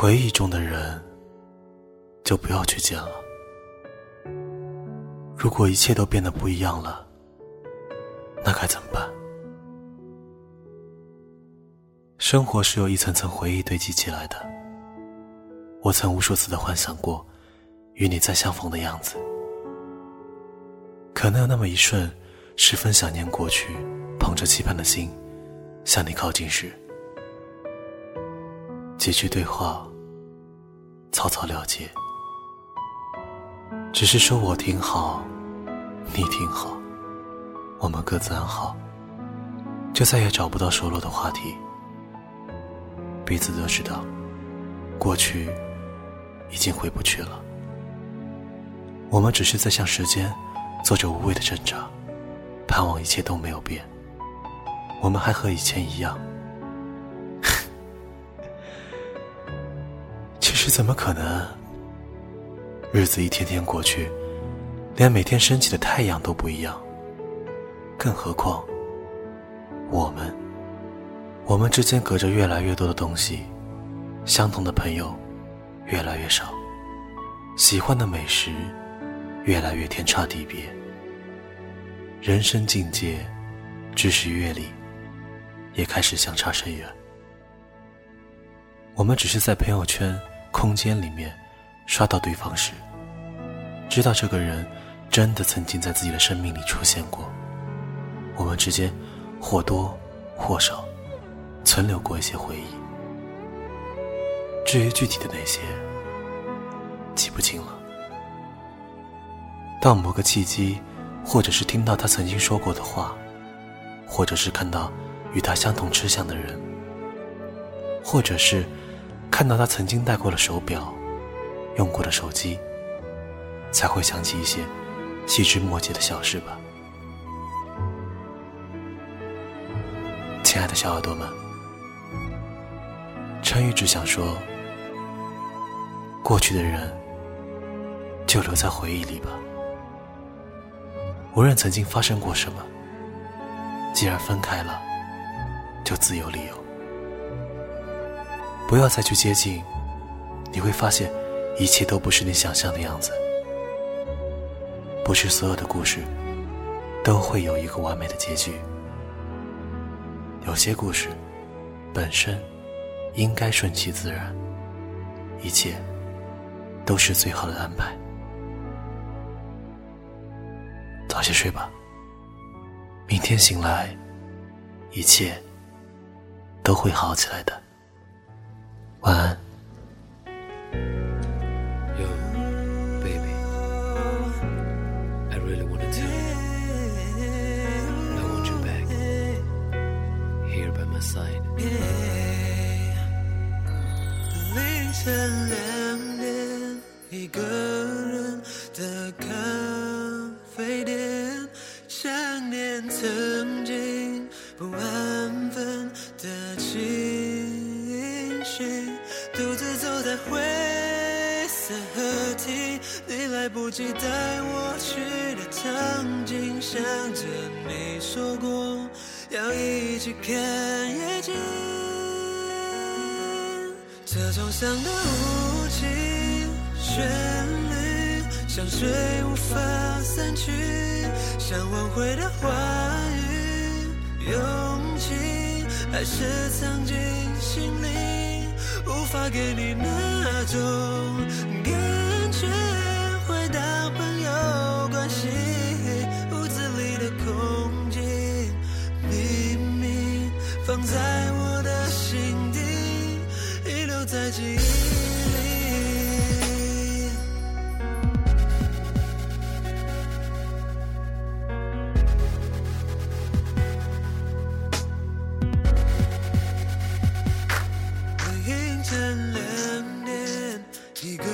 回忆中的人，就不要去见了。如果一切都变得不一样了，那该怎么办？生活是由一层层回忆堆积起来的。我曾无数次的幻想过与你再相逢的样子，可能有那么一瞬，十分想念过去，捧着期盼的心向你靠近时，几句对话草草了结，只是说我挺好，你挺好，我们各自安好，就再也找不到熟络的话题。彼此都知道，过去已经回不去了。我们只是在向时间做着无谓的挣扎，盼望一切都没有变。我们还和以前一样。怎么可能？日子一天天过去，连每天升起的太阳都不一样。更何况，我们。我们之间隔着越来越多的东西，相同的朋友越来越少，喜欢的美食越来越天差地别，人生境界、知识阅历也开始相差甚远。我们只是在朋友圈空间里面刷到对方时，知道这个人真的曾经在自己的生命里出现过，我们之间或多或少。存留过一些回忆，至于具体的那些，记不清了。到某个契机，或者是听到他曾经说过的话，或者是看到与他相同吃相的人，或者是看到他曾经戴过的手表、用过的手机，才会想起一些细枝末节的小事吧。亲爱的小耳朵们。陈宇只想说：过去的人就留在回忆里吧。无论曾经发生过什么，既然分开了，就自有理由。不要再去接近，你会发现一切都不是你想象的样子。不是所有的故事都会有一个完美的结局，有些故事本身。应该顺其自然，一切都是最好的安排。早些睡吧，明天醒来，一切都会好起来的。晚安。天两点，一个人的咖啡店，想念曾经不安灰色河堤，你来不及带我去的场景，想着你说过要一起看夜景。车窗上的无情旋律，像水无法散去，想挽回的话语，勇气还是藏进心里，无法给你那种感凌晨两点，一个